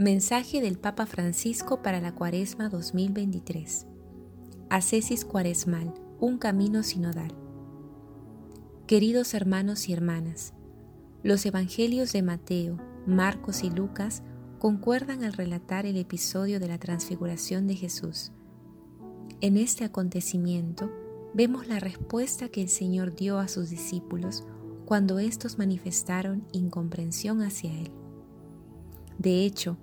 Mensaje del Papa Francisco para la Cuaresma 2023. Ascesis Cuaresmal, un camino sinodal. Queridos hermanos y hermanas, los Evangelios de Mateo, Marcos y Lucas concuerdan al relatar el episodio de la transfiguración de Jesús. En este acontecimiento vemos la respuesta que el Señor dio a sus discípulos cuando éstos manifestaron incomprensión hacia Él. De hecho,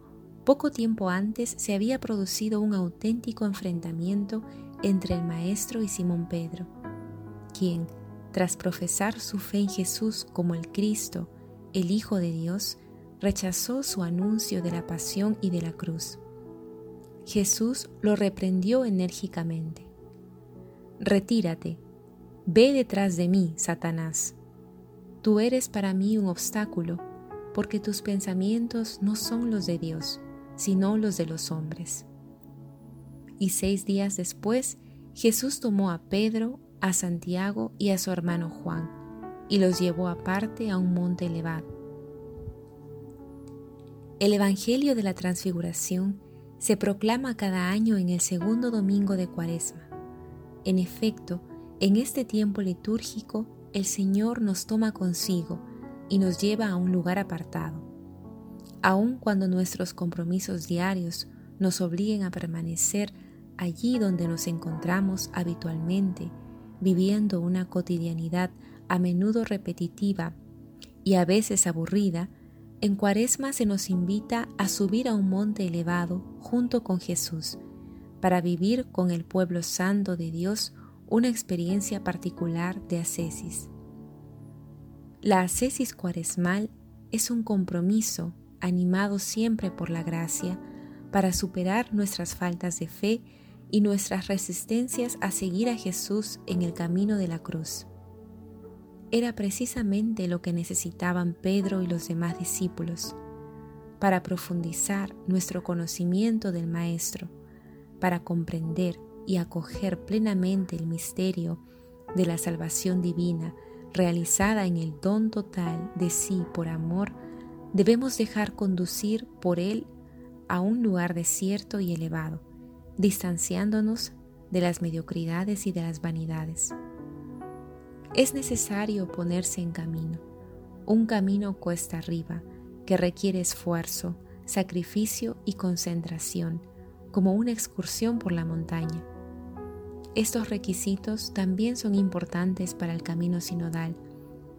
poco tiempo antes se había producido un auténtico enfrentamiento entre el Maestro y Simón Pedro, quien, tras profesar su fe en Jesús como el Cristo, el Hijo de Dios, rechazó su anuncio de la pasión y de la cruz. Jesús lo reprendió enérgicamente. Retírate, ve detrás de mí, Satanás. Tú eres para mí un obstáculo, porque tus pensamientos no son los de Dios sino los de los hombres. Y seis días después, Jesús tomó a Pedro, a Santiago y a su hermano Juan, y los llevó aparte a un monte elevado. El Evangelio de la Transfiguración se proclama cada año en el segundo domingo de Cuaresma. En efecto, en este tiempo litúrgico, el Señor nos toma consigo y nos lleva a un lugar apartado aun cuando nuestros compromisos diarios nos obliguen a permanecer allí donde nos encontramos habitualmente, viviendo una cotidianidad a menudo repetitiva y a veces aburrida, en Cuaresma se nos invita a subir a un monte elevado junto con Jesús, para vivir con el pueblo santo de Dios una experiencia particular de ascesis. La ascesis cuaresmal es un compromiso animados siempre por la gracia, para superar nuestras faltas de fe y nuestras resistencias a seguir a Jesús en el camino de la cruz. Era precisamente lo que necesitaban Pedro y los demás discípulos para profundizar nuestro conocimiento del Maestro, para comprender y acoger plenamente el misterio de la salvación divina realizada en el don total de sí por amor debemos dejar conducir por Él a un lugar desierto y elevado, distanciándonos de las mediocridades y de las vanidades. Es necesario ponerse en camino, un camino cuesta arriba que requiere esfuerzo, sacrificio y concentración, como una excursión por la montaña. Estos requisitos también son importantes para el camino sinodal,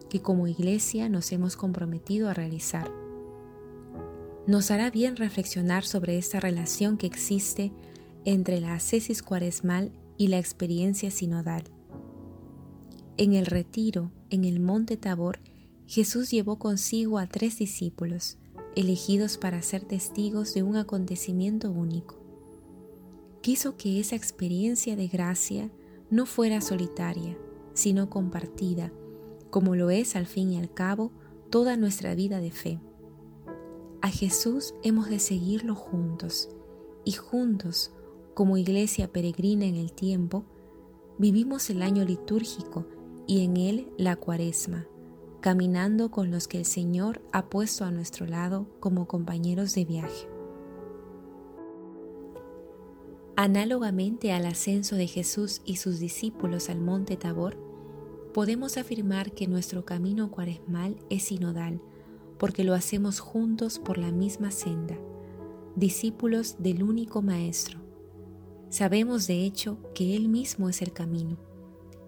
que como iglesia nos hemos comprometido a realizar nos hará bien reflexionar sobre esta relación que existe entre la ascesis cuaresmal y la experiencia sinodal. En el retiro, en el monte Tabor, Jesús llevó consigo a tres discípulos, elegidos para ser testigos de un acontecimiento único. Quiso que esa experiencia de gracia no fuera solitaria, sino compartida, como lo es al fin y al cabo toda nuestra vida de fe. A Jesús hemos de seguirlo juntos y juntos, como iglesia peregrina en el tiempo, vivimos el año litúrgico y en él la cuaresma, caminando con los que el Señor ha puesto a nuestro lado como compañeros de viaje. Análogamente al ascenso de Jesús y sus discípulos al monte Tabor, podemos afirmar que nuestro camino cuaresmal es sinodal, porque lo hacemos juntos por la misma senda, discípulos del único Maestro. Sabemos de hecho que Él mismo es el camino,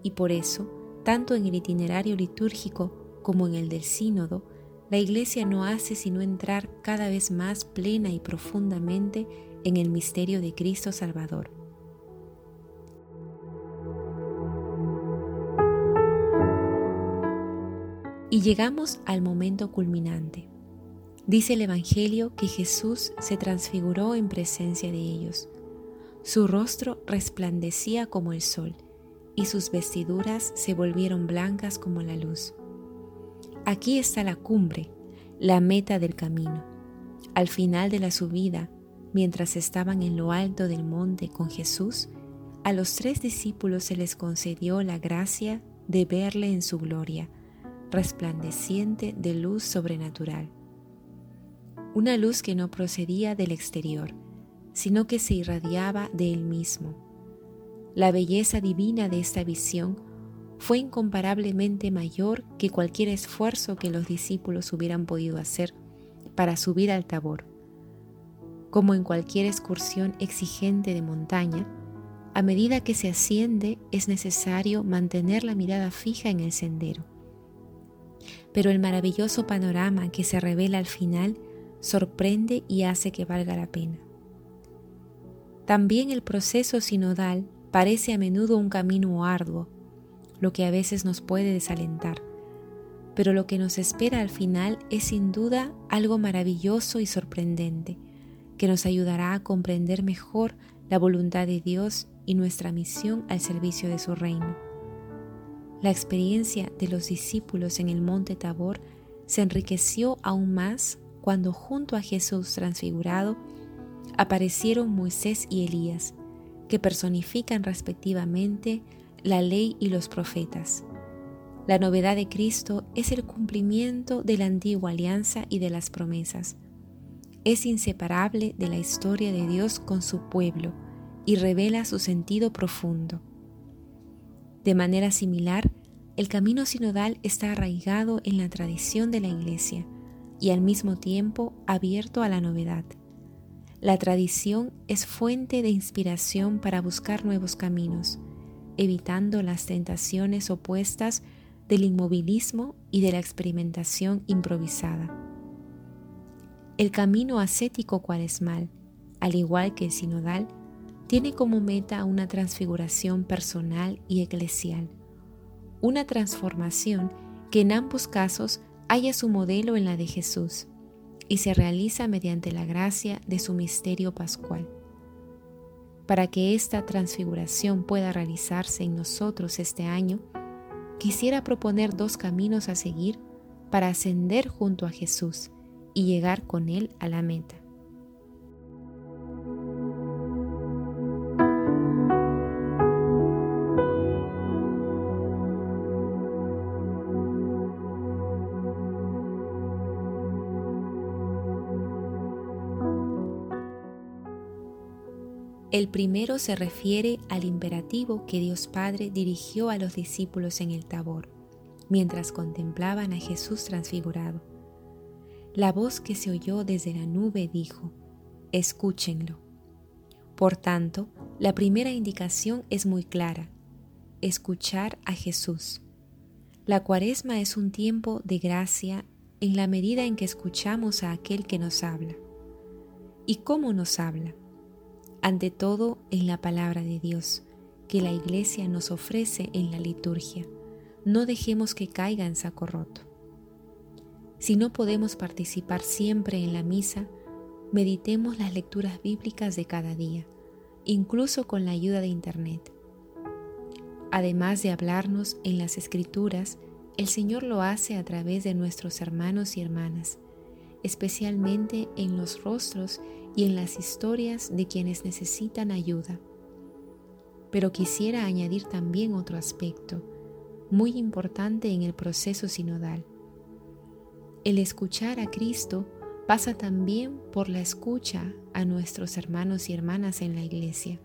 y por eso, tanto en el itinerario litúrgico como en el del sínodo, la Iglesia no hace sino entrar cada vez más plena y profundamente en el misterio de Cristo Salvador. Y llegamos al momento culminante. Dice el Evangelio que Jesús se transfiguró en presencia de ellos. Su rostro resplandecía como el sol y sus vestiduras se volvieron blancas como la luz. Aquí está la cumbre, la meta del camino. Al final de la subida, mientras estaban en lo alto del monte con Jesús, a los tres discípulos se les concedió la gracia de verle en su gloria resplandeciente de luz sobrenatural. una luz que no procedía del exterior, sino que se irradiaba de él mismo. La belleza divina de esta visión fue incomparablemente mayor que cualquier esfuerzo que los discípulos hubieran podido hacer para subir al tabor. Como en cualquier excursión exigente de montaña, a medida que se asciende es necesario mantener la mirada fija en el sendero. Pero el maravilloso panorama que se revela al final sorprende y hace que valga la pena. También el proceso sinodal parece a menudo un camino arduo, lo que a veces nos puede desalentar, pero lo que nos espera al final es sin duda algo maravilloso y sorprendente, que nos ayudará a comprender mejor la voluntad de Dios y nuestra misión al servicio de su reino. La experiencia de los discípulos en el monte Tabor se enriqueció aún más cuando junto a Jesús transfigurado aparecieron Moisés y Elías, que personifican respectivamente la ley y los profetas. La novedad de Cristo es el cumplimiento de la antigua alianza y de las promesas. Es inseparable de la historia de Dios con su pueblo y revela su sentido profundo. De manera similar, el camino sinodal está arraigado en la tradición de la Iglesia y al mismo tiempo abierto a la novedad. La tradición es fuente de inspiración para buscar nuevos caminos, evitando las tentaciones opuestas del inmovilismo y de la experimentación improvisada. El camino ascético cuaresmal, al igual que el sinodal, tiene como meta una transfiguración personal y eclesial, una transformación que en ambos casos haya su modelo en la de Jesús y se realiza mediante la gracia de su misterio pascual. Para que esta transfiguración pueda realizarse en nosotros este año, quisiera proponer dos caminos a seguir para ascender junto a Jesús y llegar con Él a la meta. El primero se refiere al imperativo que Dios Padre dirigió a los discípulos en el Tabor, mientras contemplaban a Jesús transfigurado. La voz que se oyó desde la nube dijo, escúchenlo. Por tanto, la primera indicación es muy clara, escuchar a Jesús. La cuaresma es un tiempo de gracia en la medida en que escuchamos a aquel que nos habla. ¿Y cómo nos habla? Ante todo en la palabra de Dios que la Iglesia nos ofrece en la liturgia. No dejemos que caiga en saco roto. Si no podemos participar siempre en la misa, meditemos las lecturas bíblicas de cada día, incluso con la ayuda de Internet. Además de hablarnos en las escrituras, el Señor lo hace a través de nuestros hermanos y hermanas, especialmente en los rostros y en las historias de quienes necesitan ayuda. Pero quisiera añadir también otro aspecto muy importante en el proceso sinodal. El escuchar a Cristo pasa también por la escucha a nuestros hermanos y hermanas en la iglesia.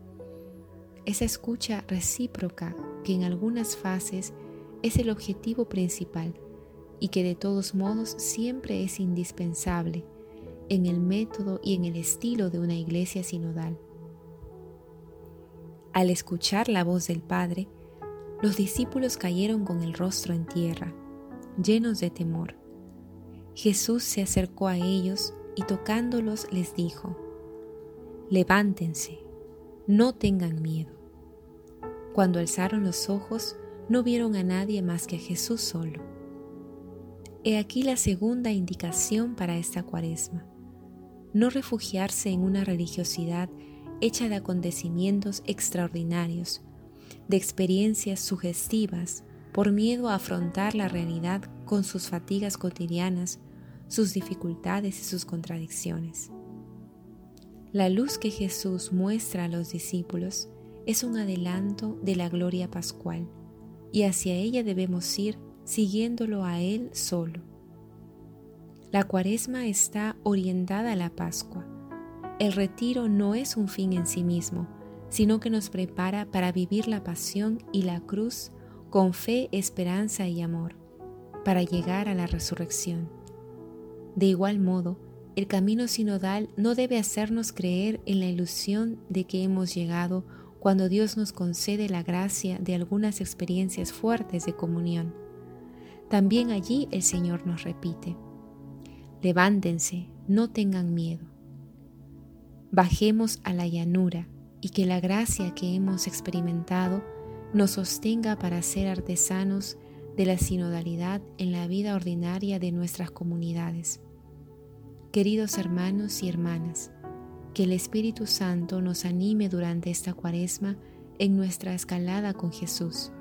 Esa escucha recíproca que en algunas fases es el objetivo principal y que de todos modos siempre es indispensable en el método y en el estilo de una iglesia sinodal. Al escuchar la voz del Padre, los discípulos cayeron con el rostro en tierra, llenos de temor. Jesús se acercó a ellos y tocándolos les dijo, Levántense, no tengan miedo. Cuando alzaron los ojos, no vieron a nadie más que a Jesús solo. He aquí la segunda indicación para esta cuaresma no refugiarse en una religiosidad hecha de acontecimientos extraordinarios, de experiencias sugestivas, por miedo a afrontar la realidad con sus fatigas cotidianas, sus dificultades y sus contradicciones. La luz que Jesús muestra a los discípulos es un adelanto de la gloria pascual, y hacia ella debemos ir siguiéndolo a Él solo La cuaresma está orientada a la Pascua. El retiro no es un fin en sí mismo, sino que nos prepara para vivir la pasión y la cruz con fe, esperanza y amor, para llegar a la resurrección. De igual modo, el camino sinodal no debe hacernos creer en la ilusión de que hemos llegado cuando Dios nos concede la gracia de algunas experiencias fuertes de comunión. También allí el Señor nos repite, levántense, no tengan miedo. Bajemos a la llanura y que la gracia que hemos experimentado nos sostenga para ser artesanos de la sinodalidad en la vida ordinaria de nuestras comunidades. Queridos hermanos y hermanas, que el Espíritu Santo nos anime durante esta cuaresma en nuestra escalada con Jesús,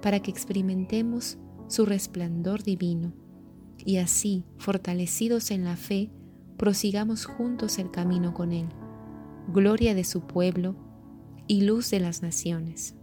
para que experimentemos su resplandor divino y así, fortalecidos en la fe, prosigamos juntos el camino con Él, gloria de su pueblo y luz de las naciones.